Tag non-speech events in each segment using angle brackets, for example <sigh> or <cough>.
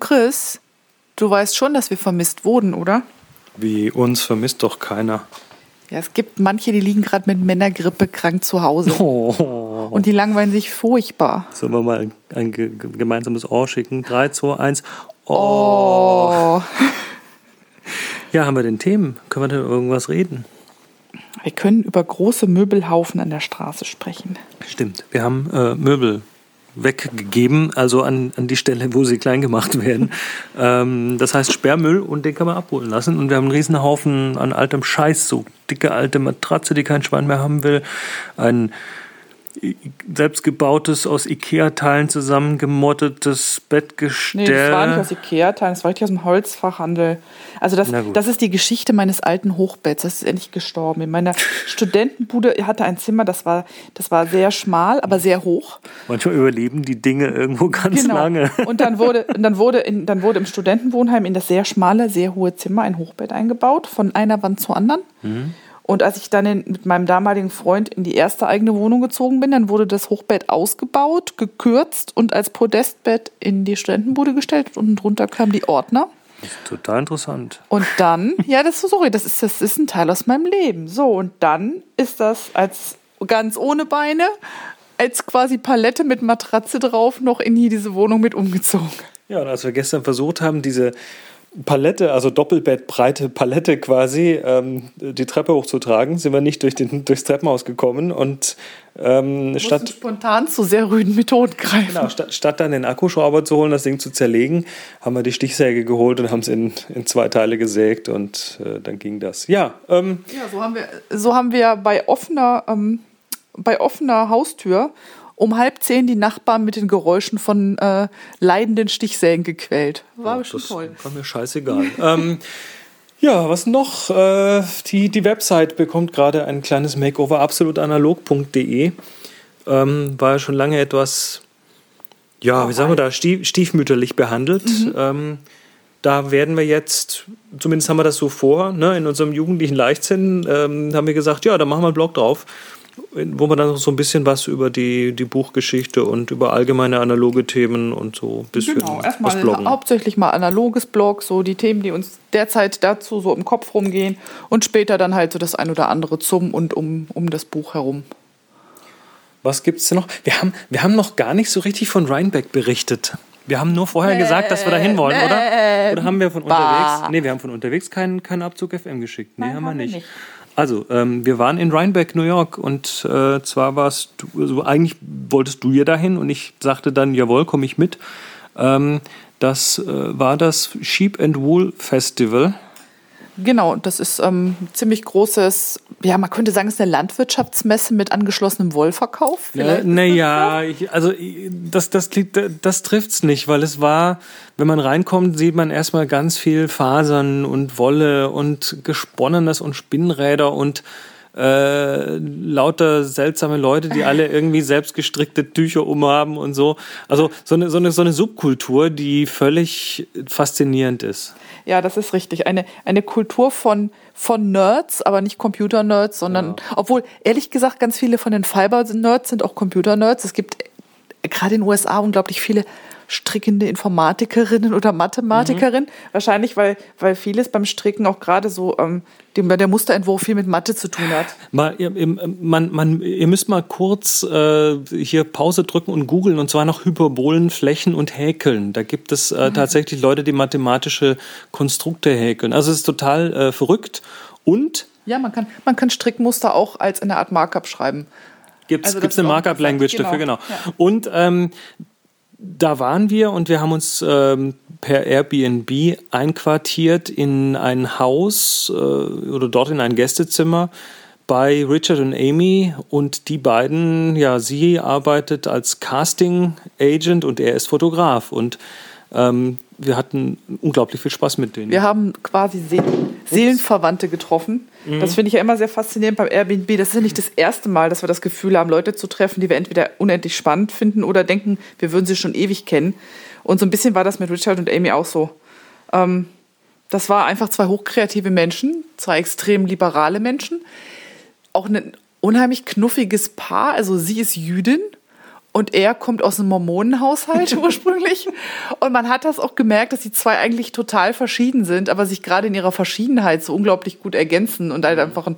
Chris, du weißt schon, dass wir vermisst wurden, oder? Wie uns vermisst doch keiner. Ja, es gibt manche, die liegen gerade mit Männergrippe krank zu Hause. Oh. Und die langweilen sich furchtbar. Sollen wir mal ein ge gemeinsames Ohr schicken? 3, 2, 1. Oh. Oh. Ja, haben wir denn Themen? Können wir denn über irgendwas reden? Wir können über große Möbelhaufen an der Straße sprechen. Stimmt. Wir haben äh, Möbel weggegeben, also an, an die Stelle, wo sie klein gemacht <laughs> werden. ähm, das heißt Sperrmüll und den kann man abholen lassen. Und wir haben einen riesen Haufen an altem Scheiß, so dicke alte Matratze, die kein Schwein mehr haben will. Ein selbstgebautes, aus Ikea-Teilen zusammengemottetes Bettgestell. Nee, das war nicht aus Ikea-Teilen, das war richtig aus dem Holzfachhandel. Also das, das ist die Geschichte meines alten Hochbetts. Das ist endlich gestorben. In meiner <laughs> Studentenbude hatte ein Zimmer, das war, das war sehr schmal, aber sehr hoch. Manchmal überleben die Dinge irgendwo ganz lange. Genau. <laughs> Und dann wurde, dann wurde, in, dann wurde im Studentenwohnheim in das sehr schmale, sehr hohe Zimmer ein Hochbett eingebaut, von einer Wand zur anderen. Mhm. Und als ich dann in, mit meinem damaligen Freund in die erste eigene Wohnung gezogen bin, dann wurde das Hochbett ausgebaut, gekürzt und als Podestbett in die Studentenbude gestellt. Und drunter kamen die Ordner. Total interessant. Und dann, ja, das sorry, das ist, das ist ein Teil aus meinem Leben. So, und dann ist das als ganz ohne Beine, als quasi Palette mit Matratze drauf, noch in hier diese Wohnung mit umgezogen. Ja, und als wir gestern versucht haben, diese Palette, also Doppelbettbreite Palette quasi, ähm, die Treppe hochzutragen, sind wir nicht durch den, durchs Treppenhaus gekommen und ähm, statt, spontan zu sehr rüden Methoden greifen. genau, statt, statt dann den Akkuschrauber zu holen, das Ding zu zerlegen, haben wir die Stichsäge geholt und haben es in, in zwei Teile gesägt und äh, dann ging das. Ja, ähm, Ja, so haben wir, so haben wir bei offener, ähm, bei offener Haustür um halb zehn die Nachbarn mit den Geräuschen von äh, leidenden Stichsägen gequält. War schon das toll. war mir scheißegal. <laughs> ähm, ja, was noch? Äh, die, die Website bekommt gerade ein kleines Makeover, absolutanalog.de. Ähm, war ja schon lange etwas, ja, wie sagen wir da, stief, stiefmütterlich behandelt. Ähm, da werden wir jetzt, zumindest haben wir das so vor, ne, in unserem jugendlichen Leichtsinn, ähm, haben wir gesagt, ja, da machen wir einen Blog drauf, wo wir dann noch so ein bisschen was über die, die Buchgeschichte und über allgemeine analoge Themen und so ein bisschen Genau, was erstmal bloggen. hauptsächlich mal analoges Blog, so die Themen, die uns derzeit dazu so im Kopf rumgehen und später dann halt so das ein oder andere zum und um, um das Buch herum. Was gibt's denn noch? Wir haben, wir haben noch gar nicht so richtig von Rhinebeck berichtet. Wir haben nur vorher gesagt, dass wir da hin wollen, oder? Oder haben wir von bah. unterwegs? Nee, wir haben von unterwegs keinen, keinen Abzug FM geschickt. Nee, Nein, haben wir haben wir nicht. nicht. Also, ähm, wir waren in Rhinebeck, New York und äh, zwar warst du, also eigentlich wolltest du ja dahin und ich sagte dann, jawohl, komme ich mit. Ähm, das äh, war das Sheep and Wool Festival. Genau, das ist ähm, ein ziemlich großes, ja, man könnte sagen, es ist eine Landwirtschaftsmesse mit angeschlossenem Wollverkauf. Naja, ich, also das, das, liegt- das trifft's nicht, weil es war, wenn man reinkommt, sieht man erstmal ganz viel Fasern und Wolle und Gesponnenes und Spinnräder und äh, lauter seltsame Leute, die alle irgendwie selbst gestrickte Tücher umhaben und so. Also so eine, so eine, so eine Subkultur, die völlig faszinierend ist. Ja, das ist richtig. Eine, eine Kultur von, von Nerds, aber nicht Computer-Nerds, sondern, obwohl, ehrlich gesagt, ganz viele von den Fiber-Nerds sind auch Computer-Nerds. Es gibt äh, gerade in den USA unglaublich viele strickende Informatikerinnen oder Mathematikerinnen. Wahrscheinlich, weil, weil vieles beim Stricken auch gerade so, ähm, dem, der Musterentwurf viel mit Mathe zu tun hat. Mal, ihr, man, man, ihr müsst mal kurz äh, hier Pause drücken und googeln und zwar nach Hyperbolen, Flächen und Häkeln. Da gibt es äh, tatsächlich Leute, die mathematische Konstrukte häkeln. Also es ist total äh, verrückt. Und Ja, man kann, man kann Strickmuster auch als eine Art Markup schreiben. gibt es Also eine Markup-Language interessant. dafür, genau. Genau, ja. Und ähm, da waren wir und wir haben uns ähm, per Airbnb einquartiert in ein Haus äh, oder dort in ein Gästezimmer bei Richard und Amy und die beiden, ja, sie arbeitet als Casting Agent und er ist Fotograf und ähm, wir hatten unglaublich viel Spaß mit denen. Wir haben quasi See Seelenverwandte getroffen. Mhm. Das finde ich ja immer sehr faszinierend beim Airbnb. Das ist ja nicht das erste Mal, dass wir das Gefühl haben, Leute zu treffen, die wir entweder unendlich spannend finden oder denken, wir würden sie schon ewig kennen. Und so ein bisschen war das mit Richard und Amy auch so. Ähm, das war einfach zwei hochkreative Menschen, zwei extrem liberale Menschen. Auch ein unheimlich knuffiges Paar. Also sie ist Jüdin und er kommt aus einem Mormonenhaushalt <laughs> ursprünglich. Und man hat das auch gemerkt, dass die zwei eigentlich total verschieden sind, aber sich gerade in ihrer Verschiedenheit so unglaublich gut ergänzen und halt einfach ein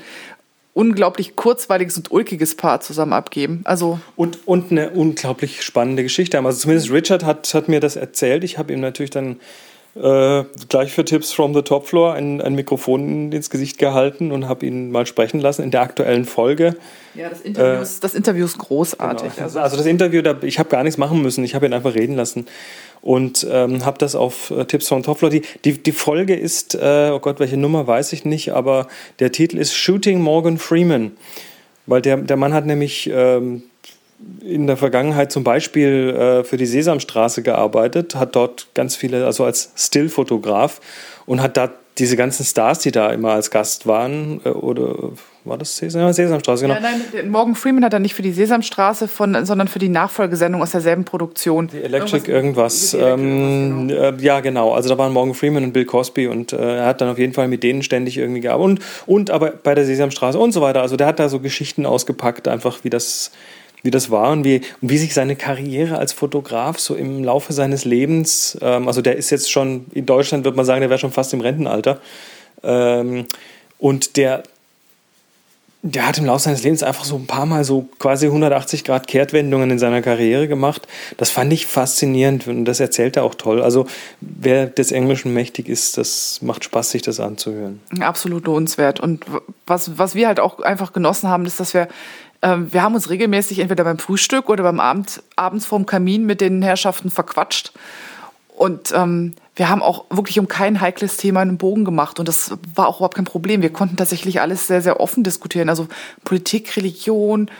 unglaublich kurzweiliges und ulkiges Paar zusammen abgeben. Also und, und eine unglaublich spannende Geschichte haben. Also zumindest Richard hat, hat mir das erzählt. Ich habe ihm natürlich dann äh, gleich für Tipps from the Top Floor ein, ein Mikrofon ins Gesicht gehalten und habe ihn mal sprechen lassen in der aktuellen Folge. Ja, das Interview, äh, ist, das Interview ist großartig. Genau. Also das Interview, da, ich habe gar nichts machen müssen, ich habe ihn einfach reden lassen und ähm, habe das auf äh, Tipps from Top Floor. Die, die, die Folge ist, äh, oh Gott, welche Nummer weiß ich nicht, aber der Titel ist Shooting Morgan Freeman. Weil der, der Mann hat nämlich ähm, in der Vergangenheit zum Beispiel äh, für die Sesamstraße gearbeitet, hat dort ganz viele, also als Stillfotograf und hat da diese ganzen Stars, die da immer als Gast waren, äh, oder war das Sesam, Sesamstraße? Genau. Ja, nein, Morgan Freeman hat er nicht für die Sesamstraße, von, sondern für die Nachfolgesendung aus derselben Produktion. Die Electric irgendwas. irgendwas. Ähm, genau. Äh, ja, genau. Also da waren Morgan Freeman und Bill Cosby und äh, er hat dann auf jeden Fall mit denen ständig irgendwie gearbeitet. Und, und aber bei der Sesamstraße und so weiter. Also der hat da so Geschichten ausgepackt, einfach wie das wie das war und wie, und wie sich seine Karriere als Fotograf so im Laufe seines Lebens, ähm, also der ist jetzt schon, in Deutschland würde man sagen, der wäre schon fast im Rentenalter. Ähm, und der, der hat im Laufe seines Lebens einfach so ein paar Mal so quasi 180 Grad Kehrtwendungen in seiner Karriere gemacht. Das fand ich faszinierend und das erzählt er auch toll. Also wer des Englischen mächtig ist, das macht Spaß, sich das anzuhören. Absolut lohnenswert. Und was, was wir halt auch einfach genossen haben, ist, dass wir wir haben uns regelmäßig entweder beim Frühstück oder beim Abend, abends vorm Kamin mit den Herrschaften verquatscht. Und ähm, wir haben auch wirklich um kein heikles Thema einen Bogen gemacht. Und das war auch überhaupt kein Problem. Wir konnten tatsächlich alles sehr, sehr offen diskutieren. Also Politik, Religion,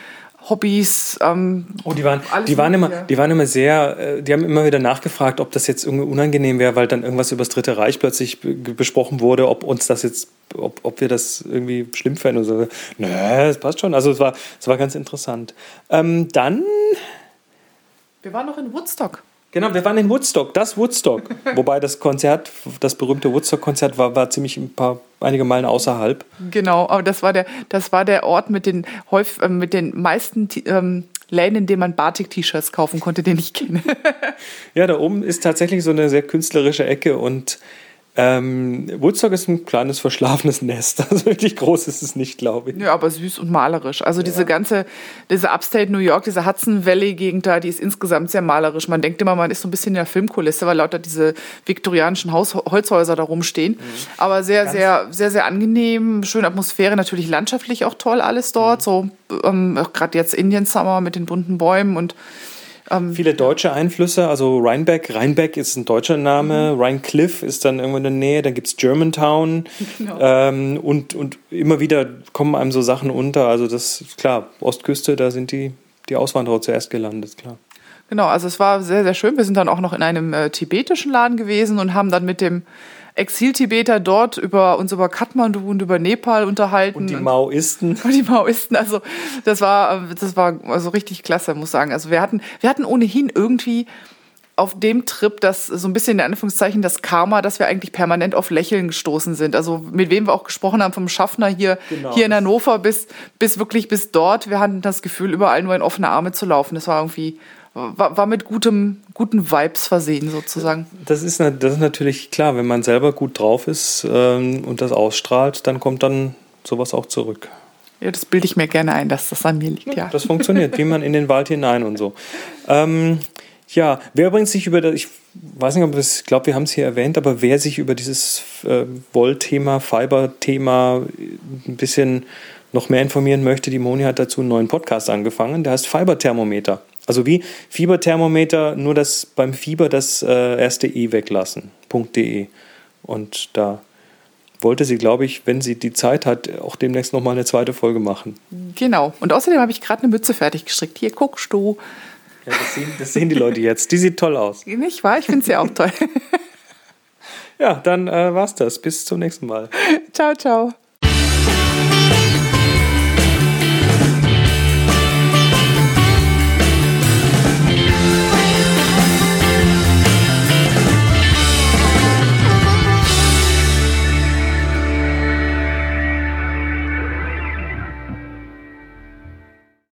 Hobbys. Ähm, oh, die waren, die waren immer, die waren immer sehr, äh, die haben immer wieder nachgefragt, ob das jetzt irgendwie unangenehm wäre, weil dann irgendwas über das Dritte Reich plötzlich besprochen wurde, ob uns das jetzt, ob, ob wir das irgendwie schlimm fänden oder so. Nö, es passt schon. Also es war, es war ganz interessant. Ähm, dann. Wir waren noch in Woodstock. Genau, wir waren in Woodstock, das Woodstock. <laughs> Wobei das Konzert, das berühmte Woodstock-Konzert war, war ziemlich ein paar, einige Meilen außerhalb. Genau, aber das war der, das war der Ort mit den, häufig, äh, mit den meisten ähm, Läden, in denen man Batik-T-Shirts kaufen konnte, den ich kenne. <laughs> ja, da oben ist tatsächlich so eine sehr künstlerische Ecke und ähm, Woodstock ist ein kleines verschlafenes Nest. <laughs> Also wirklich groß ist es nicht, glaube ich. Ja, aber süß und malerisch. Also ja. diese ganze, diese Upstate New York, diese Hudson Valley-Gegend da, die ist insgesamt sehr malerisch. Man denkt immer, man ist so ein bisschen in der Filmkulisse, weil lauter diese viktorianischen Haus Holzhäuser da rumstehen. Mhm. Aber sehr, Ganz sehr, sehr, sehr angenehm, schöne Atmosphäre, natürlich landschaftlich auch toll alles dort. Mhm. So ähm, gerade jetzt Indian Summer mit den bunten Bäumen und ähm, Viele deutsche Einflüsse, also Rheinbeck. Rheinbeck ist ein deutscher Name, mhm. Rheincliff ist dann irgendwo in der Nähe, dann gibt es Germantown. Genau. Ähm, und, und immer wieder kommen einem so Sachen unter. Also das ist klar, Ostküste, da sind die, die Auswanderer zuerst gelandet, klar. Genau, also es war sehr, sehr schön. Wir sind dann auch noch in einem äh, tibetischen Laden gewesen und haben dann mit dem Exil-Tibeter dort über uns über Kathmandu und über Nepal unterhalten. Und die Maoisten. <laughs> Und die Maoisten. Also das war, das war also richtig klasse, muss ich sagen. Also wir hatten, wir hatten ohnehin irgendwie auf dem Trip, dass so ein bisschen in Anführungszeichen das Karma, dass wir eigentlich permanent auf Lächeln gestoßen sind. Also mit wem wir auch gesprochen haben, vom Schaffner hier, genau. hier in Hannover bis, bis wirklich bis dort. Wir hatten das Gefühl, überall nur in offene Arme zu laufen. Das war irgendwie war, war mit gutem, guten Vibes versehen sozusagen. Das ist, das ist natürlich klar, wenn man selber gut drauf ist ähm, und das ausstrahlt, dann kommt dann sowas auch zurück. Ja, das bilde ich mir gerne ein, dass das an mir liegt, ja. Das funktioniert, wie man in den Wald hinein und so. Ähm, ja, wer übrigens sich über das, ich weiß nicht, ob es, ich glaube, wir haben es hier erwähnt, aber wer sich über dieses äh, Wollthema, Fiber-Thema ein bisschen noch mehr informieren möchte, die Moni hat dazu einen neuen Podcast angefangen, der heißt Fiberthermometer. Also wie Fieberthermometer, nur das beim Fieber das äh, erste E weglassen. .de. Und da wollte sie, glaube ich, wenn sie die Zeit hat, auch demnächst nochmal eine zweite Folge machen. Genau. Und außerdem habe ich gerade eine Mütze fertig gestrickt. Hier guckst du. Ja, das sehen, das sehen die Leute jetzt. Die sieht toll aus. Nicht wahr? Ich finde sie auch toll. <laughs> ja, dann äh, war's das. Bis zum nächsten Mal. <laughs> Ciao, ciao.